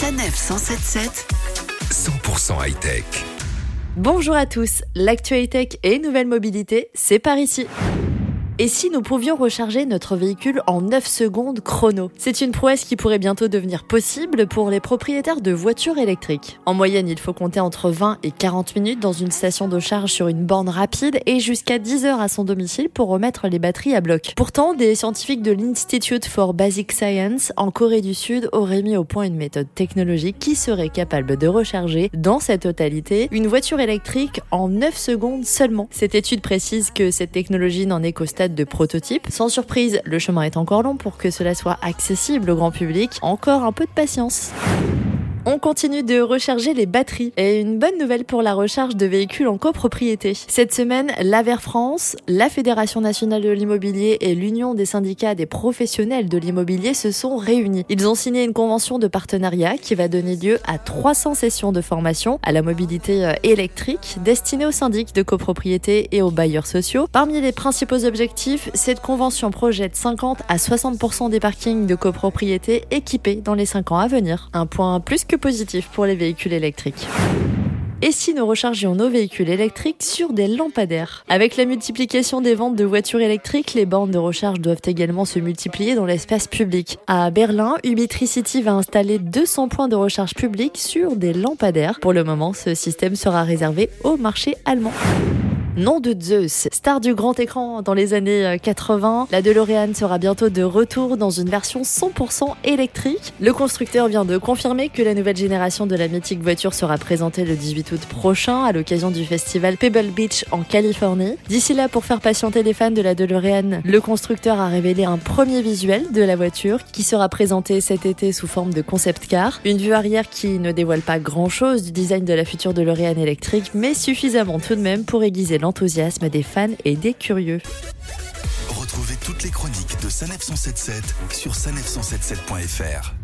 Sanef 177 100% high-tech. Bonjour à tous, l'actualité et nouvelle mobilité, c'est par ici. Et si nous pouvions recharger notre véhicule en 9 secondes chrono? C'est une prouesse qui pourrait bientôt devenir possible pour les propriétaires de voitures électriques. En moyenne, il faut compter entre 20 et 40 minutes dans une station de charge sur une borne rapide et jusqu'à 10 heures à son domicile pour remettre les batteries à bloc. Pourtant, des scientifiques de l'Institute for Basic Science en Corée du Sud auraient mis au point une méthode technologique qui serait capable de recharger dans sa totalité une voiture électrique en 9 secondes seulement. Cette étude précise que cette technologie n'en est qu'au stade de prototype. Sans surprise, le chemin est encore long pour que cela soit accessible au grand public. Encore un peu de patience. On continue de recharger les batteries. Et une bonne nouvelle pour la recharge de véhicules en copropriété. Cette semaine, l'AVER France, la Fédération nationale de l'immobilier et l'Union des syndicats des professionnels de l'immobilier se sont réunis. Ils ont signé une convention de partenariat qui va donner lieu à 300 sessions de formation à la mobilité euh, électrique destinées aux syndics de copropriété et aux bailleurs sociaux. Parmi les principaux objectifs, cette convention projette 50 à 60% des parkings de copropriété équipés dans les 5 ans à venir. Un point plus positif pour les véhicules électriques. Et si nous rechargions nos véhicules électriques sur des lampadaires? Avec la multiplication des ventes de voitures électriques, les bornes de recharge doivent également se multiplier dans l'espace public. À Berlin, Ubitricity va installer 200 points de recharge publics sur des lampadaires. Pour le moment, ce système sera réservé au marché allemand. Nom de Zeus, star du grand écran dans les années 80, euh, la DeLorean sera bientôt de retour dans une version 100% électrique. Le constructeur vient de confirmer que la nouvelle génération de la mythique voiture sera présentée le 18 août prochain à l'occasion du festival Pebble Beach en Californie. D'ici là, pour faire patienter les fans de la DeLorean, le constructeur a révélé un premier visuel de la voiture qui sera présenté cet été sous forme de concept car. Une vue arrière qui ne dévoile pas grand chose du design de la future DeLorean électrique, mais suffisamment tout de même pour aiguiser l'enthousiasme des fans et des curieux. Retrouvez toutes les chroniques de Sanef 177 sur sanef177.fr.